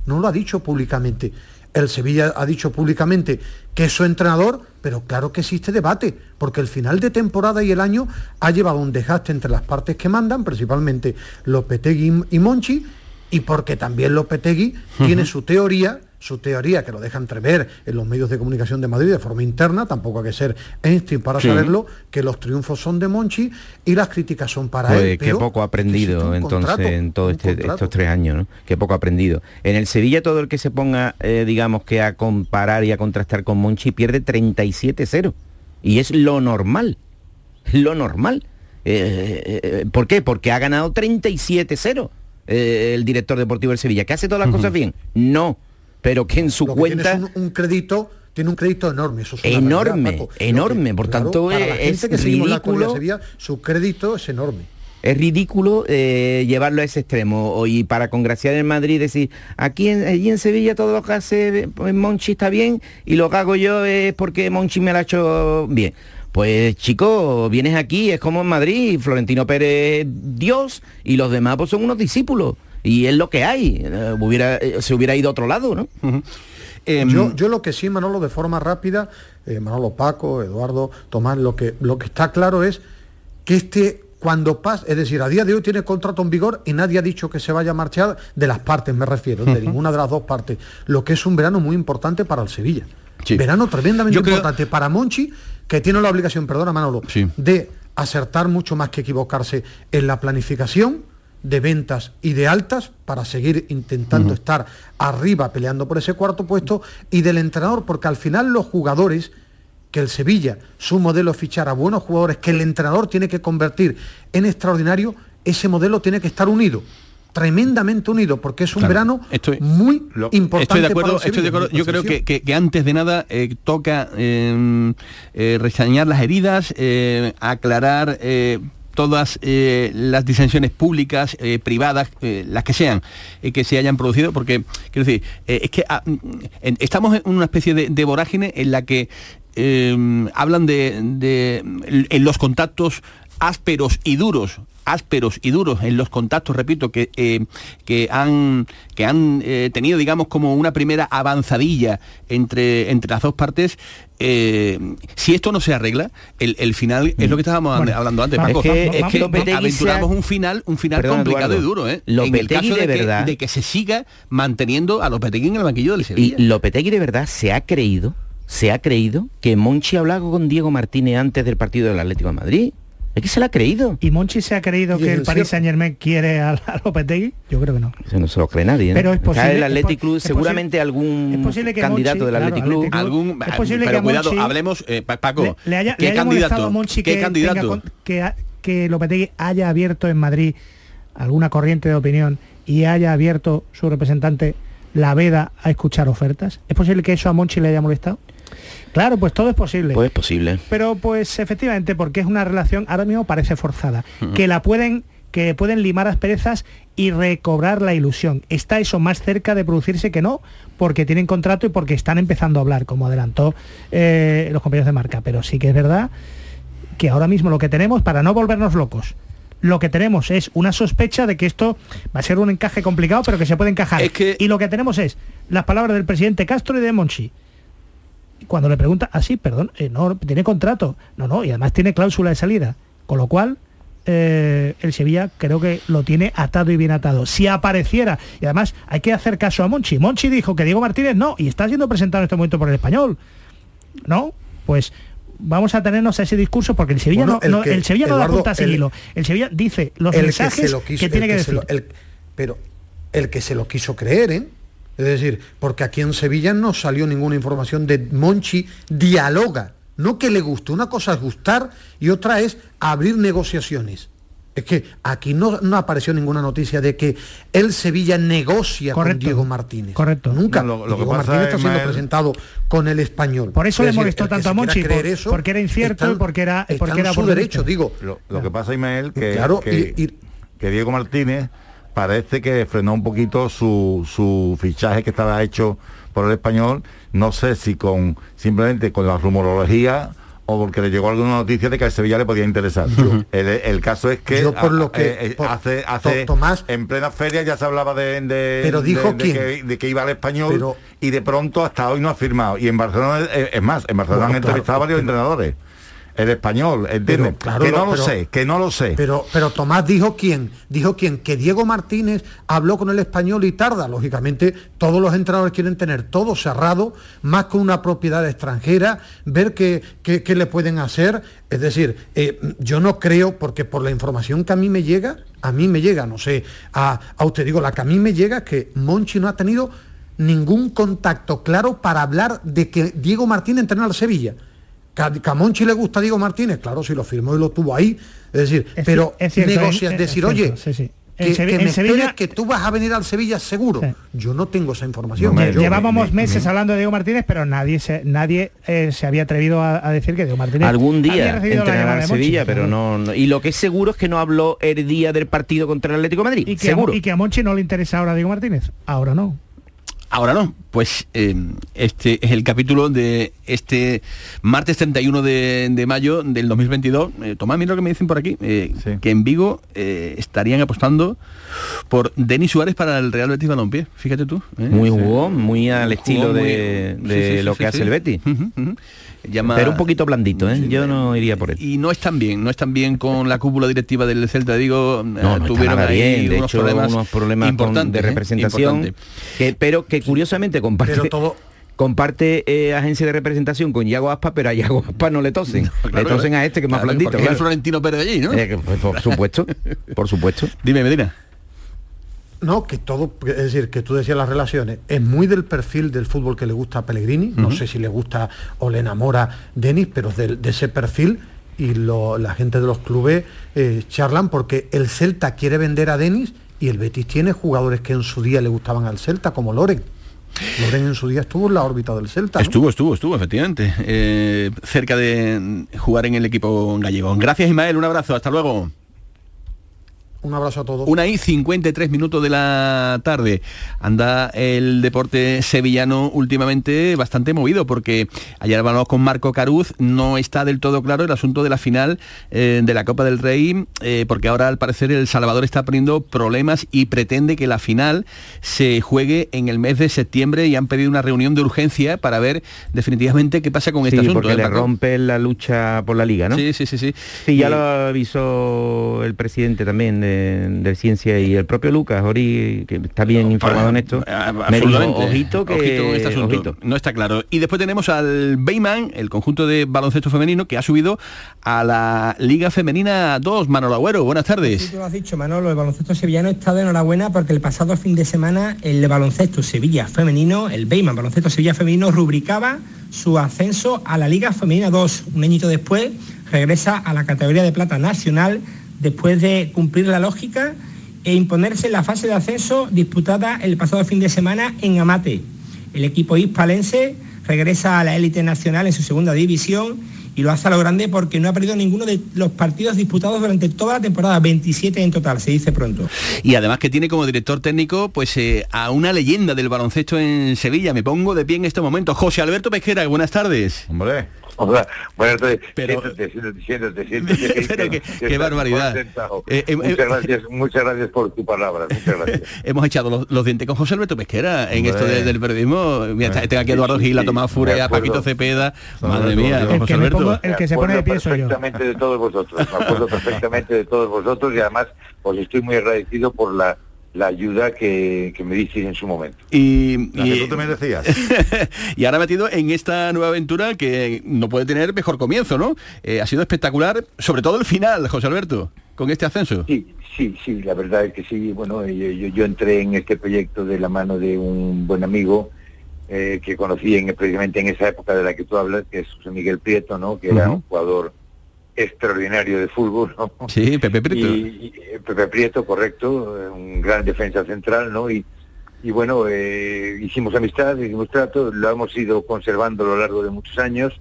no lo ha dicho públicamente. El Sevilla ha dicho públicamente que es su entrenador, pero claro que existe debate, porque el final de temporada y el año ha llevado un desgaste entre las partes que mandan, principalmente Lopetegui y Monchi, y porque también Lopetegui tiene su teoría, su teoría que lo deja entrever en los medios de comunicación de Madrid de forma interna, tampoco hay que ser Einstein para Sí. saberlo, que los triunfos son de Monchi y las críticas son para Pues él. qué poco ha aprendido entonces contrato, en todos este- estos tres años, ¿no? Qué poco ha aprendido. En el Sevilla todo el que se ponga, eh, digamos que a comparar y a contrastar con Monchi pierde 37-0. Y es lo normal. Lo normal. Eh, eh, ¿Por qué? Porque ha ganado 37-0 eh, el director deportivo del Sevilla. ¿Que hace todas las cosas bien? No. Pero que en su Lo que tiene cuenta... un, un crédito tiene un crédito enorme eso es Enorme, realidad, enorme, por tanto, para la eh, gente es que seguimos la actualidad ridículo. de Sevilla, su crédito es enorme es ridículo eh, llevarlo a ese extremo o- y para congraciar en Madrid decir aquí en, allí en Sevilla todo lo que hace Monchi está bien y lo que hago yo es porque Monchi me lo ha hecho bien pues chico vienes aquí es como en Madrid Florentino Pérez Dios y los demás pues son unos discípulos y es lo que hay. Eh, hubiera eh, se hubiera ido a otro lado no Em, yo, yo lo que sí, Manolo, de forma rápida, eh, Manolo Paco, Eduardo, Tomás, lo que, lo que está claro es que este, cuando pasa, es decir, a día de hoy tiene contrato en vigor y nadie ha dicho que se vaya a marchar de las partes, me refiero, de ninguna de las dos partes, lo que es un verano muy importante para el Sevilla. Verano tremendamente Yo creo- importante para Monchi, que tiene la obligación, perdona Manolo, de acertar mucho más que equivocarse en la planificación de ventas y de altas para seguir intentando estar arriba peleando por ese cuarto puesto y del entrenador, porque al final los jugadores, que el Sevilla, su modelo es fichar a buenos jugadores, que el entrenador tiene que convertir en extraordinario, ese modelo tiene que estar unido tremendamente unido porque es un Claro. verano Estoy- muy importante Estoy de acuerdo, estoy de Yo creo que, percepción. que- que antes de nada eh, toca eh, eh, resañar las heridas, eh, aclarar eh, todas eh, las disensiones públicas, eh, privadas, eh, las que sean, que se hayan producido, porque, quiero decir, es que ah, mm, en- estamos en una especie de, de vorágine en la que eh, hablan de, de- en los contactos ásperos y duros ásperos y duros en los contactos, repito, que, eh, que han, que han eh, tenido, digamos, como una primera avanzadilla entre, entre las dos partes, eh, si esto no se arregla, el, el final es lo que estábamos Bueno, hablando antes, es Paco. que- es es que que Lopetegui aventuramos ha- un final, un final Perdón, complicado Eduardo. y duro, ¿eh? en el Lopetegui caso de, de que, verdad- de que se siga manteniendo a Lopetegui en el banquillo del Sevilla. Y Lopetegui de verdad se ha creído, se ha creído que Monchi hablaba con Diego Martínez antes del partido del Atlético de Madrid. Es que se lo ha creído. ¿Y Monchi se ha creído que el Paris. Saint Germain quiere a, a Lopetegui? Yo creo que no. Eso no se lo cree nadie. ¿no? Pero es Está posible- el Athletic Club, seguramente algún candidato del Athletic Club. Algún, es posible pero que cuidado, Monchi- hablemos, eh, Pa- Paco, le, le haya, ¿qué le candidato? a Monchi ¿Qué que, candidato? con- que, que Lopetegui haya abierto en Madrid alguna corriente de opinión y haya abierto su representante la veda a escuchar ofertas? ¿Es posible que eso a Monchi le haya molestado? Claro, pues todo es posible. Pues es posible. Pero pues efectivamente, porque es una relación, ahora mismo parece forzada, que la pueden que pueden limar asperezas y recobrar la ilusión. Está eso más cerca de producirse que no, porque tienen contrato y porque están empezando a hablar, como adelantó eh, los compañeros de marca. Pero sí que es verdad que ahora mismo lo que tenemos, para no volvernos locos, lo que tenemos es una sospecha de que esto va a ser un encaje complicado, pero que se puede encajar. Y lo que tenemos es las palabras del presidente Castro y de Monchi. Cuando le pregunta, ah, sí, perdón, eh, no, tiene contrato. No, no, y además tiene cláusula de salida. Con lo cual, eh, el Sevilla creo que lo tiene atado y bien atado. Si apareciera, y además hay que hacer caso a Monchi. Monchi dijo que Diego Martínez no, y está siendo presentado en este momento por el español. ¿No? Pues vamos a tenernos a ese discurso porque el Sevilla no, el, Sevilla no da punta sin hilo. El Sevilla dice los mensajes que, tiene que, decir. pero el que se lo quiso creer, ¿eh? Es decir, porque aquí en Sevilla no salió ninguna información de Monchi dialoga, no que le guste. Una cosa es gustar y otra es abrir negociaciones. Es que aquí no, no, apareció ninguna noticia de que el Sevilla negocia con Diego Martínez. Correcto. Nunca. lo, Diego Martínez está siendo presentado con el español. Por eso le molestó tanto a Monchi, porque era incierto y porque era, porque era su derecho, digo. Lo, que pasa, Ismael, que, claro, que, que Diego Martínez parece que frenó un poquito su, su fichaje que estaba hecho por el español. No sé si con simplemente con la rumorología o porque le llegó alguna noticia de que al Sevilla le podía interesar. el, caso es que, por lo que eh, eh, hace, hace Tomás, en plena feria ya se hablaba de, de pero dijo de, que, iba al español y de pronto hasta hoy no ha firmado. Y en Barcelona, eh, es más, en Barcelona han entrevistado a varios entrenadores el español, ¿entiendes? que no lo sé, que no lo sé. Pero, pero Tomás dijo quién, dijo quién, que Diego Martínez habló con el español y tarda. Lógicamente, todos los entrenadores quieren tener todo cerrado, más con una propiedad extranjera, ver qué, qué, le pueden hacer. Es decir, eh, yo no creo, porque por la información que a mí me llega, a mí me llega, no sé, a, a usted digo, la que a mí me llega que Monchi no ha tenido ningún contacto claro para hablar de que Diego Martínez entrena al Sevilla Camonchi le gusta a Diego Martínez, claro, si lo firmó y lo tuvo ahí. Es decir, pero es negocias, decir, oye, Que, que tú vas a venir al Sevilla seguro. Yo no tengo esa información. Llevábamos meses hablando de Diego Martínez, pero nadie se, nadie eh, se había atrevido a, decir que Diego Martínez algún día entrenará al Sevilla, pero no, Y lo que es seguro es que no habló el día del partido contra el Atlético de Madrid. Y que, seguro. y que a Monchi no le interesa ahora Diego Martínez. Ahora no. Ahora no, pues eh, este es el capítulo de este martes 31 de, mayo del 2022. Eh, Tomás, mira lo que me dicen por aquí, eh, que en Vigo estarían apostando por Denis Suárez para el Real Betis Balompié. Fíjate tú. Muy jugón, muy al estilo de, lo que hace el Betis. Pero un poquito blandito, ¿eh? Yo no iría por él. Y no están bien, no están bien con la cúpula directiva del Celta, digo, no, tuvieron ahí de unos, hecho, problemas unos problemas importantes, de representación, que, pero que curiosamente comparte todo comparte eh, agencia de representación con Yago Aspa, pero a Yago Aspa no le tosen. le tosen a este que es más blandito. es el Florentino Pérez allí, ¿no? Eh, pues, por supuesto, por supuesto. Dime, Medina. No, que todo, es decir, que tú decías las relaciones, es muy del perfil del fútbol que le gusta a Pellegrini, no sé si le gusta o le enamora Denis, pero de, de ese perfil y la gente de los clubes eh, charlan porque el Celta quiere vender a Denis y el Betis tiene jugadores que en su día le gustaban al Celta, como Loren. Loren en su día estuvo en la órbita del Celta. Estuvo, estuvo, estuvo, efectivamente. Eh, cerca de jugar en el equipo gallego. Gracias Ismael, un abrazo, hasta luego. Un abrazo a todos. Una y 53 minutos de la tarde. Anda el deporte sevillano últimamente bastante movido porque ayer hablamos con Marco Caruz, no está del todo claro el asunto de la final eh, de la Copa del Rey, eh, porque ahora al parecer El Salvador está poniendo problemas y pretende que la final se juegue en el mes de septiembre y han pedido una reunión de urgencia para ver definitivamente qué pasa con este asunto. porque ¿eh, le rompe la lucha por la liga, ¿no? Sí, sí, sí. Sí, sí ya lo avisó el presidente también de de, Ciencia y el propio Lucas Ori, que está bien informado en esto, me dijo, ojito que este no está claro. Y después tenemos al Bayman, el conjunto de baloncesto femenino, que ha subido a la Liga Femenina 2. Manolo Agüero, buenas tardes. Sí, tú lo has dicho, Manolo, el baloncesto sevillano está de enhorabuena porque el pasado fin de semana el baloncesto Sevilla femenino, el Bayman baloncesto Sevilla femenino, rubricaba su ascenso a la Liga Femenina 2. Un añito después regresa a la categoría de plata nacional después de cumplir la lógica e imponerse en la fase de ascenso disputada el pasado fin de semana en Amate. El equipo hispalense regresa a la élite nacional en su segunda división y lo hace a lo grande porque no ha perdido ninguno de los partidos disputados durante toda la temporada, 27 en total, se dice pronto. Y además que tiene como director técnico pues eh, a una leyenda del baloncesto en Sevilla. Me pongo de pie en este momento. José Alberto Pesquera, buenas tardes. Hombre. Hola, buenas tardes. Pero- Siéntate, siéntate, siéntate, siéntate, Pero que- qué- que qué barbaridad. Eh, eh, muchas eh, gracias, muchas gracias por tu palabra, muchas gracias. Hemos echado los, los dientes con José Alberto Pesquera en esto de- del periodismo. Mira, está- tengo aquí a Eduardo Sí, Gil, a Tomás Furia, a. Paquito Cepeda. Madre El mía, que José Alberto. pongo- el que se pone de pie soy yo. perfectamente de todos vosotros, me acuerdo perfectamente de todos vosotros y además os estoy muy agradecido por la, la ayuda que, que me disteis en su momento. Y, La que y- tú te merecías. y ahora metido en esta nueva aventura que no puede tener mejor comienzo, ¿no? Eh, ha sido espectacular, sobre todo el final, José Alberto, con este ascenso. Sí, sí, sí, la verdad es que sí. Bueno, yo, yo, yo entré en este proyecto de la mano de un buen amigo eh, que conocí en, precisamente en esa época de la que tú hablas, que es José Miguel Prieto, ¿no? Que era Ujú. un jugador extraordinario de fútbol, ¿no? Sí, Pepe Prieto. Y, y, Pepe Prieto, correcto, un gran defensa central, ¿no? Y, y bueno, eh, hicimos amistad, hicimos trato, lo hemos ido conservando a lo largo de muchos años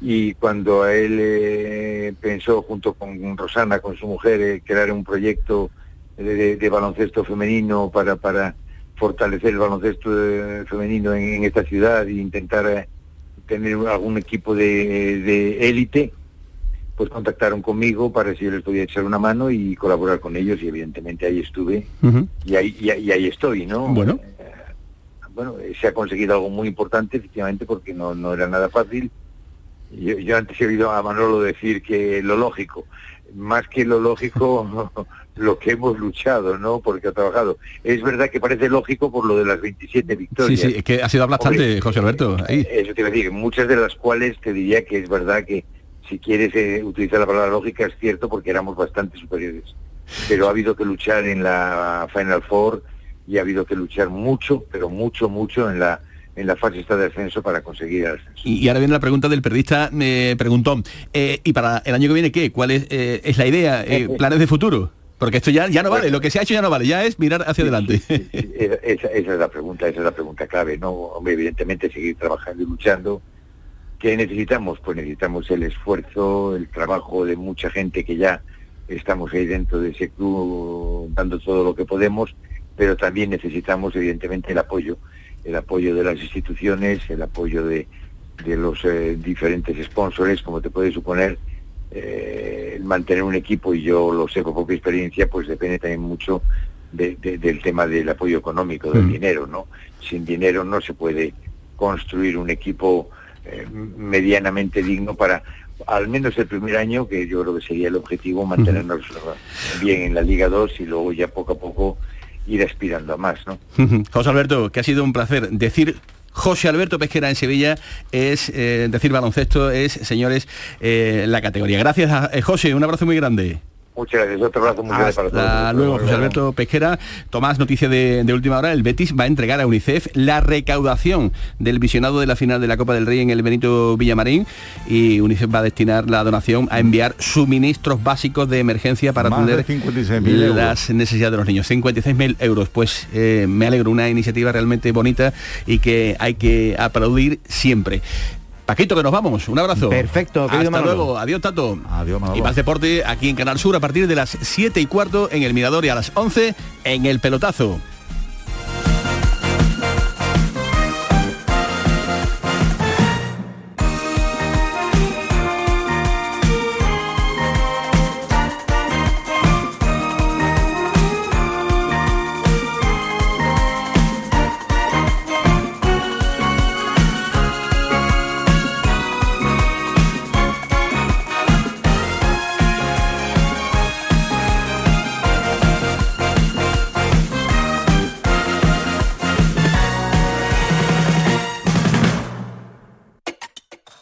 y cuando a él eh, pensó junto con Rosana, con su mujer, eh, crear un proyecto de, de- de baloncesto femenino para, para fortalecer el baloncesto eh, femenino en, en esta ciudad e intentar eh, tener algún equipo de élite, pues contactaron conmigo para si yo les podía echar una mano y colaborar con ellos y evidentemente ahí estuve y ahí, y, ahí- y ahí estoy, ¿no? Bueno. Eh, bueno, eh, se ha conseguido algo muy importante, efectivamente, porque no, no era nada fácil. Yo, yo antes he oído a Manolo decir que lo lógico, más que lo lógico, lo que hemos luchado, ¿no? Porque ha trabajado. Es verdad que parece lógico por lo de las 27 Sí, victorias. sí, es que ha sido Hombre, José Alberto. Ahí. Eso te iba a decir, muchas de las cuales te diría que es verdad que si quieres eh, utilizar la palabra lógica es cierto porque éramos bastante superiores. Pero ha habido que luchar en la Final Four y ha habido que luchar mucho, pero mucho, mucho en la en la fase esta de ascenso para conseguir el ascenso. Y, y ahora viene la pregunta del periodista, me preguntó, eh, ¿y para el año que viene qué? ¿Cuál es, eh, es la idea? Eh, ¿Planes de futuro? Porque esto ya, ya no vale, lo que se ha hecho ya no vale, ya es mirar hacia adelante. Esa, esa- esa es la pregunta, esa es la pregunta clave, ¿no? Hombre, evidentemente seguir trabajando y luchando. ¿Qué necesitamos? Pues necesitamos el esfuerzo, el trabajo de mucha gente que ya estamos ahí dentro de ese club dando todo lo que podemos, pero también necesitamos evidentemente el apoyo, el apoyo de las instituciones, el apoyo de, de los eh, diferentes sponsors, como te puedes suponer, eh, mantener un equipo, y yo lo sé por propia experiencia, pues depende también mucho de- de- del tema del apoyo económico, del Mm. dinero, ¿no? Sin dinero no se puede construir un equipo eh, medianamente digno para, al menos el primer año, que yo creo que sería el objetivo, mantenernos bien en la Liga 2 y luego ya poco a poco ir aspirando a más, ¿no? José Alberto, que ha sido un placer decir José Alberto Pesquera en Sevilla es eh, decir baloncesto, es, señores, eh, la categoría. Gracias, a, eh, José, un abrazo muy grande. Muchas gracias, otro abrazo muy grande para todos. Hasta luego, José Alberto Pesquera. Tomás, noticia de, de última hora. El Betis va a entregar a UNICEF la recaudación del visionado de la final de la Copa del Rey en el Benito Villamarín y UNICEF va a destinar la donación a enviar suministros básicos de emergencia para Más atender 56.000 euros. las necesidades de los niños. 56.000 euros. Pues eh, me alegro, una iniciativa realmente bonita y que hay que aplaudir siempre. Paquito, que nos vamos. Un abrazo. Perfecto, Hasta Manolo. luego. Adiós, Tato. Adiós, Manolo. Y más deporte aquí en Canal Sur a partir de las 7 y cuarto en el Mirador y a las 11 en el Pelotazo.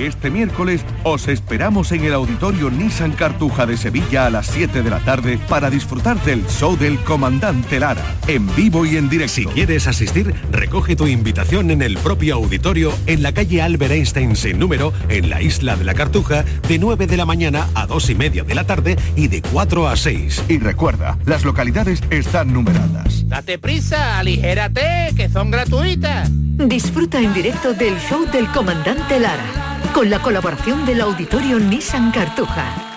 Este miércoles os esperamos en el Auditorio Nissan Cartuja de Sevilla a las 7 de la tarde para disfrutar del show del Comandante Lara, en vivo y en directo. Si quieres asistir, recoge tu invitación en el propio auditorio en la calle Albert Einstein sin número, en la isla de la Cartuja, de 9 de la mañana a 2 y media de la tarde y de 4 a 6. Y recuerda, las localidades están numeradas. Date prisa, aligérate, que son gratuitas. Disfruta en directo del show del Comandante Lara con la colaboración del Auditorio Nissan Cartuja.